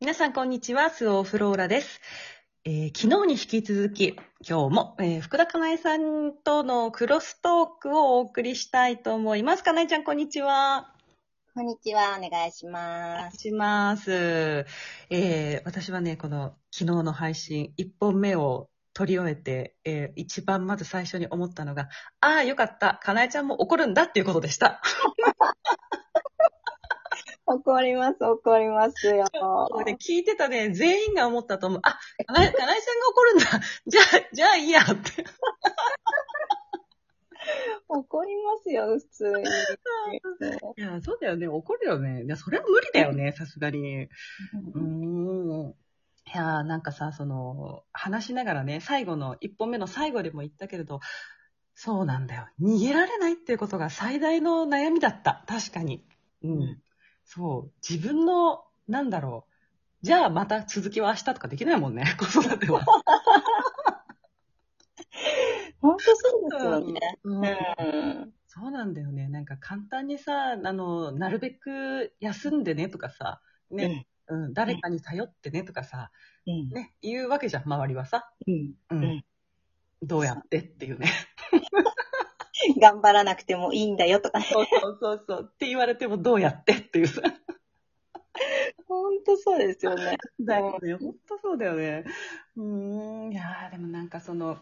皆さん、こんにちは。スオフローラです。えー昨日に引き続き、今日も、えー福田かなえさんとのクロストークをお送りしたいと思います。かなえちゃん、こんにちは。こんにちは、お願いしおます。願いします。えー私はね、この昨日の配信、1本目を取り終えて、えー一番まず最初に思ったのが、ああ、よかった。かなえちゃんも怒るんだっていうことでした。怒ります、怒りますよ。これね、聞いてたね、全員が思ったと思う。あ、かなえ、かなえちゃんが怒るんだ。じゃあ、じゃあいいやって。怒りますよ、普通に。いや、そうだよね。怒るよね。いや、それは無理だよね、さすがに。うーん。いや、なんかさ、その、話しながらね、最後の、一本目の最後でも言ったけれど、そうなんだよ。逃げられないっていうことが最大の悩みだった。確かに。うん。うんそう。自分の、なんだろう。じゃあまた続きは明日とかできないもんね、子育ては。本当そうですよね。うんうん。そうなんだよね。なんか簡単にさ、あの、なるべく休んでねとかさ、ね、うん、誰かに頼ってねとかさ、うん。ね、言うわけじゃん、周りはさ。うん。うん。うんどうやってっていうね。頑張らなくてもいいんだよとかね。そうそうそうそう。って言われてもどうやってっていうさ。本当そうですよね。だよね。ほんとそうだよね。うーん。いやーでもなんかその、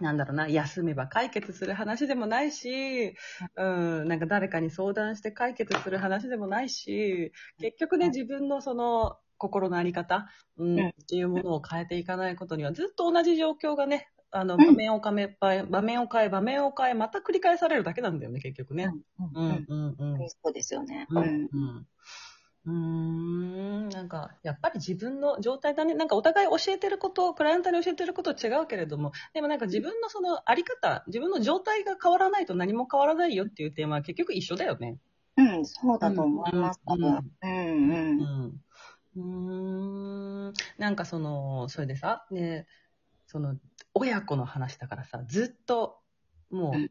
なんだろうな、休めば解決する話でもないし、うん、なんか誰かに相談して解決する話でもないし、結局ね、うん自分のその、心のあり方、うん、うんっていうものを変えていかないことには、ずっと同じ状況がね、あの、ん場面を変え、場面を変え、場面を変え、また繰り返されるだけなんだよね、結局ね。うん。ううんん。うんうん。そうですよね。うんうんうーん、なんか、やっぱり自分の状態だね。なんかお互い教えてること、クライアントに教えてること違うけれども、でもなんか自分のそのあり方、自分の状態が変わらないと何も変わらないよっていうテーマは結局一緒だよね。うん、そうだと思います。多うん分。うん、うん。うん。うーん、なんかその、それでさ、ね、その、親子の話だからさ、ずっと、もう、うん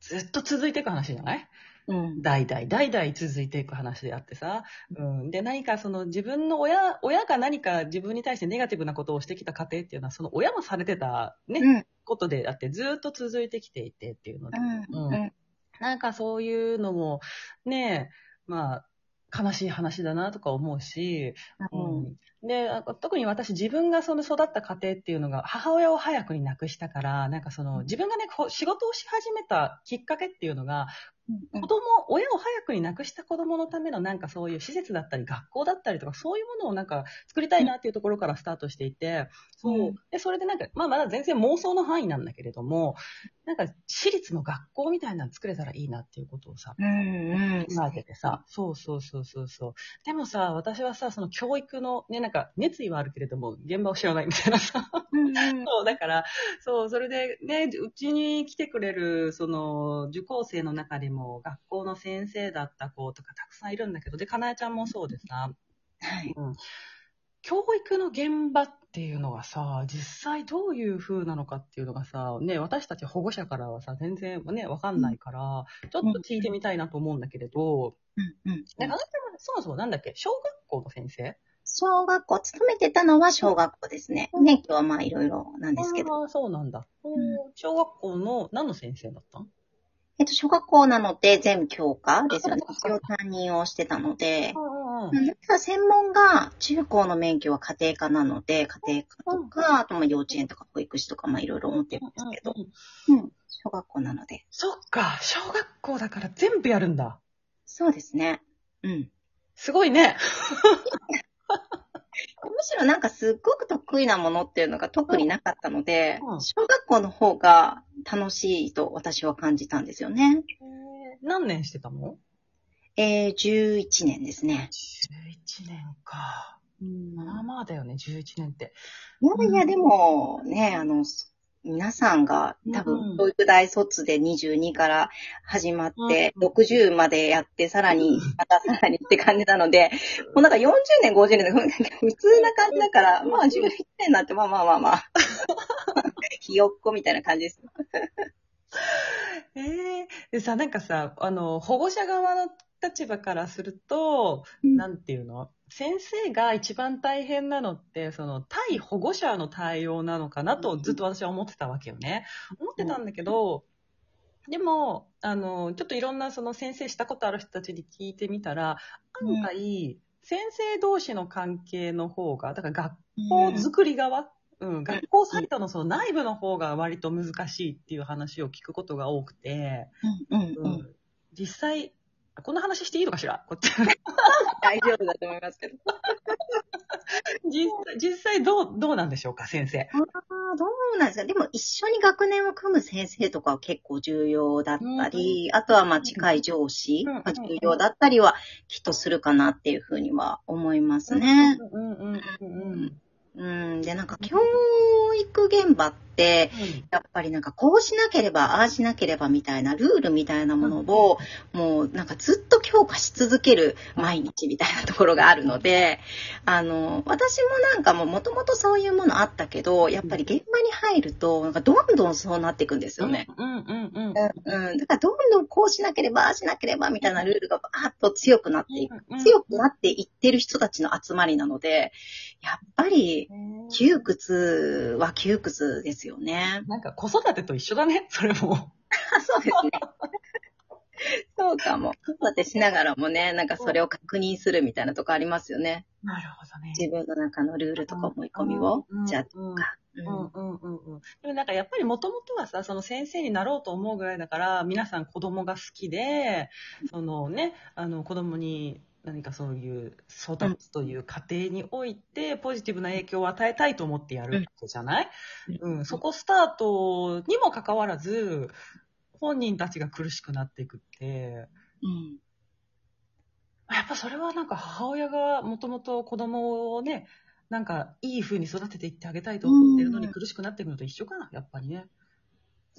ずっと続いていく話じゃない？うん。代々、代々続いていく話であってさ、うん、で、何かその自分の親、親が何か自分に対してネガティブなことをしてきた過程っていうのは、その親もされてたね、うん。ことであって、ずっと続いてきていてっていうので、うん。うん。なんかそういうのも、ねまあ、悲しい話だなとか思うし、うん。で、あ特に私自分がその育った家庭っていうのが母親を早くに亡くしたから、なんかその自分がね、仕事をし始めたきっかけっていうのが、うん子供、親を早くに亡くした子供のためのなんかそういう施設だったり学校だったりとかそういうものをなんか作りたいなっていうところからスタートしていて、そううん。で、それでなんか、まあまだ全然妄想の範囲なんだけれども、なんか私立の学校みたいなの作れたらいいなっていうことをさ、うん。うん。考えててさ、そうそうそうそうそう。でもさ、私はさ、その教育のね、なんか熱意はあるけれども、現場を知らないみたいなさ、うん。そう、だから、そう、それでね、うちに来てくれる、その、受講生の中でも、学校の先生だった子とかたくさんいるんだけど、で、かなえちゃんもそうでさ、はい。教育の現場っていうのがさ、実際どういう風なのかっていうのがさ、ね、私たち保護者からはさ、全然ね、わかんないから、ちょっと聞いてみたいなと思うんだけれど、うん。うん。なんかそもそもなんだっけ？小学校の先生？小学校、勤めてたのは小学校ですね。免許はまあいろいろなんですけど。ああ、そうなんだ。ん小学校の何の先生だった？のえっと、小学校なので全教科ですよね。一応担任をしてたので。うんだ専門が中高の免許は家庭科なので、家庭科とか、あとまあ幼稚園とか保育士とかまあいろいろ持ってるんですけど、うん、小学校なので。そっか、小学校だから全部やるんだ。そうですね。うん。すごいね。むしろなんかすっごく得意なものっていうのが特になかったので、うん小学校の方が楽しいと私は感じたんですよね。何年してたの？えー、11年ですね。?11 年か。まあまあだよね、11年って。いやいや、でもね、あの、皆さんが多うん。分、教育大卒で22から始まって、60までやって、さらに、またさらにって感じなので、もうなんか40年、50年で 普通な感じだから、まあ11年なんて、まあまあまあまあ、ひよっこみたいな感じです。ええでさ、なんかさ、あの、保護者側の立場からすると、うん。なんていうの？先生が一番大変なのって、その、対保護者の対応なのかなとずっと私は思ってたわけよね。思ってたんだけど、でも、あの、ちょっといろんなその先生したことある人たちに聞いてみたら、案外、先生同士の関係の方が、だから学校作り側、うん、学校サイトのその内部の方が割と難しいっていう話を聞くことが多くて、うん。うん。ううんん、実際、こんな話していいのかしら？こっち 大丈夫だと思いますけど。実際、実際どう、どうなんでしょうか、先生。ああ、どうなんですか？でも一緒に学年を組む先生とかは結構重要だったり、あとはまあ近い上司うんが重要だったりはきっとするかなっていうふうには思いますね。うんうんうんうん。うん。で、なんか教育現場って、やっぱりなんかこうしなければ、ああしなければみたいなルールみたいなものを、もうなんかずっと強化し続ける毎日みたいなところがあるので、あの、私もなんかももともとそういうものあったけど、やっぱり現場に入ると、なんかどんどんそうなっていくんですよね。うんうんうんうん。だからどんどんこうしなければ、ああしなければみたいなルールがバーッと強くなっていく。うん。強くなっていってる人たちの集まりなので、やっぱり窮屈は窮屈ですよね。なんか子育てと一緒だね、それも。あそうですね。そうかも。子育てしながらもね、なんかそれを確認するみたいなとこありますよね。なるほどね。自分の中のルールとか思い込みを。じゃあ、うんか。うんうんうんうん。でもなんかやっぱりもともとはさ、その先生になろうと思うぐらいだから、皆さん子供が好きで、そのね、あの子供に何かそういう育つという過程において、ポジティブな影響を与えたいと思ってやるわけじゃない、うん、そこスタートにもかかわらず、本人たちが苦しくなっていくって、うん。やっぱそれはなんか母親がもともと子供をね、なんかいい風に育てていってあげたいと思ってるのにうん。苦しくなっていくのと一緒かな、やっぱりね。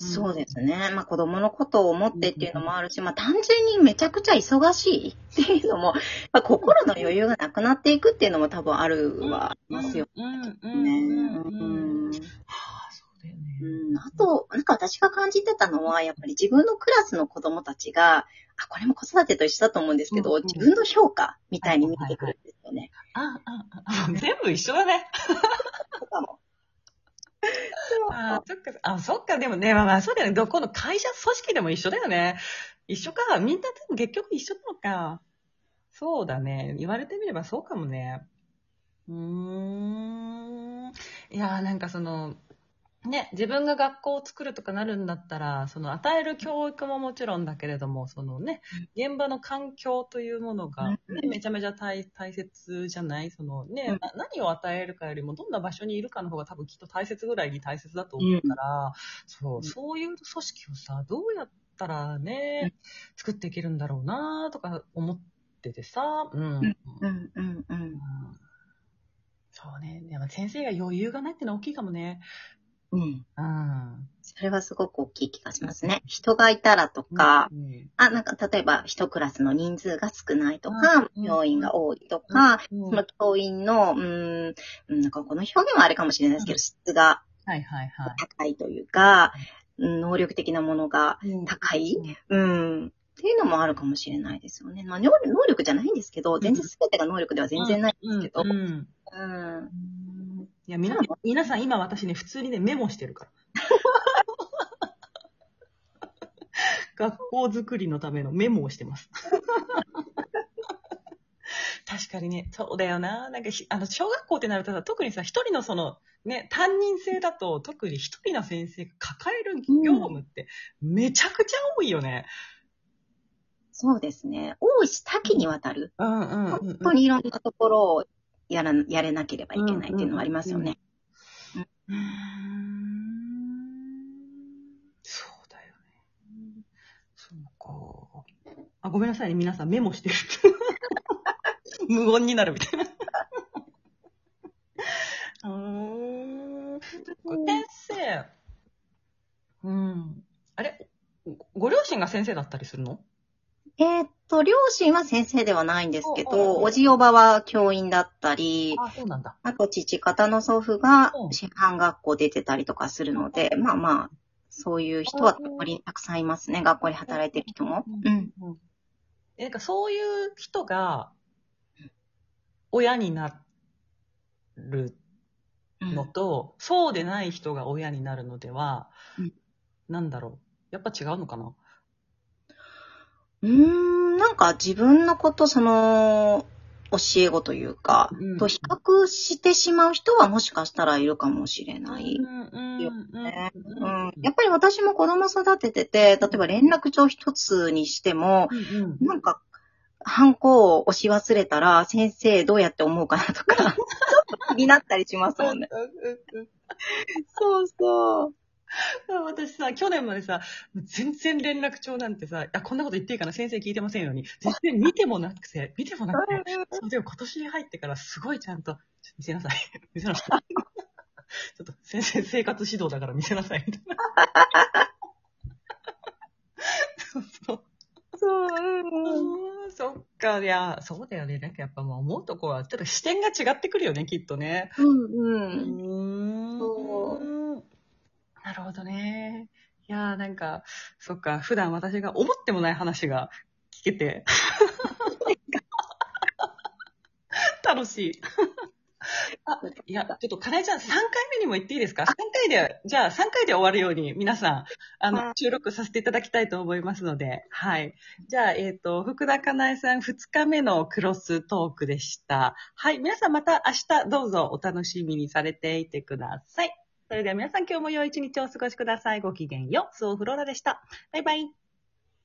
うんそうですね。まあ子供のことを思ってっていうのもあるし、まあ単純にめちゃくちゃ忙しいっていうのも、まあ、心の余裕がなくなっていくっていうのも多分あるはありますよね。うんあ、そうだよね。うん、あと、なんか私が感じてたのは、やっぱり自分のクラスの子供たちが、あ、これも子育てと一緒だと思うんですけど、うんうん自分の評価みたいに見てくるんですよね。あ、あ、あ、全部一緒だね。とかも。あ、そっか、あ、そっか、でもね、まあまあ、そうだよね。どこの会社、組織でも一緒だよね。一緒か。みんな多分結局一緒なのか。そうだね。言われてみればそうかもね。うーん。いやー、なんかその、ね、自分が学校を作るとかなるんだったら、その与える教育ももちろんだけれども、そのね、現場の環境というものが、ねうんめちゃめちゃ大大切じゃない？そのね、うんな何を与えるかよりも、どんな場所にいるかの方が多分きっと大切ぐらいに大切だと思うから、そうう、んそういう組織をさ、どうやったらね、作っていけるんだろうなとか思っててさ、うん。うん、うん、うん。うんそうね。でも先生が余裕がないってのは大きいかもね。うん。うん。それはすごく大きい気がしますね。人がいたらとか、うん、あ、なんか例えば一クラスの人数が少ないとか、うん。教員が多いとか、うん。その教員の、うーん、うんなんかこの表現はあれかもしれないですけど、質が。高いというか、うん能力的なものがうん。高い、うん、っていうのもあるかもしれないですよね。まあ、能力能力じゃないんですけど、全然全てが能力では全然ないんですけど、うん。うん。うん。いや、みな、皆さん今私ね、普通にね、メモしてるから。学校作りのためのメモをしてます。確かにね、そうだよな。なんかひ、あの、小学校ってなるとさ、特にさ、一人のその、ね、担任制だと、特に一人の先生が抱える業務って、めちゃくちゃ多いよね。そうですね。多いし、多岐にわたる。うんうんうん、うん。本当にいろんなところをやら、やれなければいけないっていうのはありますよね。うーんそうだよね。そうか。あ、ごめんなさいね。皆さんメモしてる。無言になるみたいな。うーん。先生。うん。あれ？ごご両親が先生だったりするの？えーっと、両親は先生ではないんですけど、うおじおばは教員だったり、あ、そうなんだ。あと父方の祖父がうん師範学校出てたりとかするので、まあまあ、そういう人はたくさんいますね、学校で働いてる人も。うん。うん。なんかそういう人が、親になるうんのと、そうでない人が親になるのでは、うんなんだろう。やっぱ違うのかなうーん、なんか自分のこと、その、教え子というか、うんと比較してしまう人はもしかしたらいるかもしれない。うんようんねううんん、やっぱり私も子供育ててて、例えば連絡帳一つにしても、うんなんか、ハンコを押し忘れたら、先生どうやって思うかなとか、ちょっと気になったりしますもんね。そうそう。私さ、去年までさ、全然連絡帳なんてさ、あ、こんなこと言っていいかな先生聞いてませんように。全然見てもなくて、見てもなくて。そうでも今年に入ってからすごいちゃんと、見せなさい。見せなさい。ちょっと先生生活指導だから見せなさい。みたいな。そうそう。そう、うんそっか、いや、そうだよね。なんかやっぱもう思うとこは、ちょっと視点が違ってくるよね、きっとね。うん、ううん。ーんそなるほどね。いやーなんか、そっか、普段私が思ってもない話が聞けて。楽しい。あ、いや、ちょっと、かなえちゃん、3回目にも言っていいですか ?3 回で、じゃあ3回で終わるように、皆さん、あの、収録させていただきたいと思いますので、はい。じゃあ、えっ、と、福田かなえさん2日目のクロストークでした。はい。皆さんまた明日どうぞお楽しみにされていてください。それでは皆さん今日も良い一日をお過ごしください。ごきげんよう。スオフローラでした。バイバイ。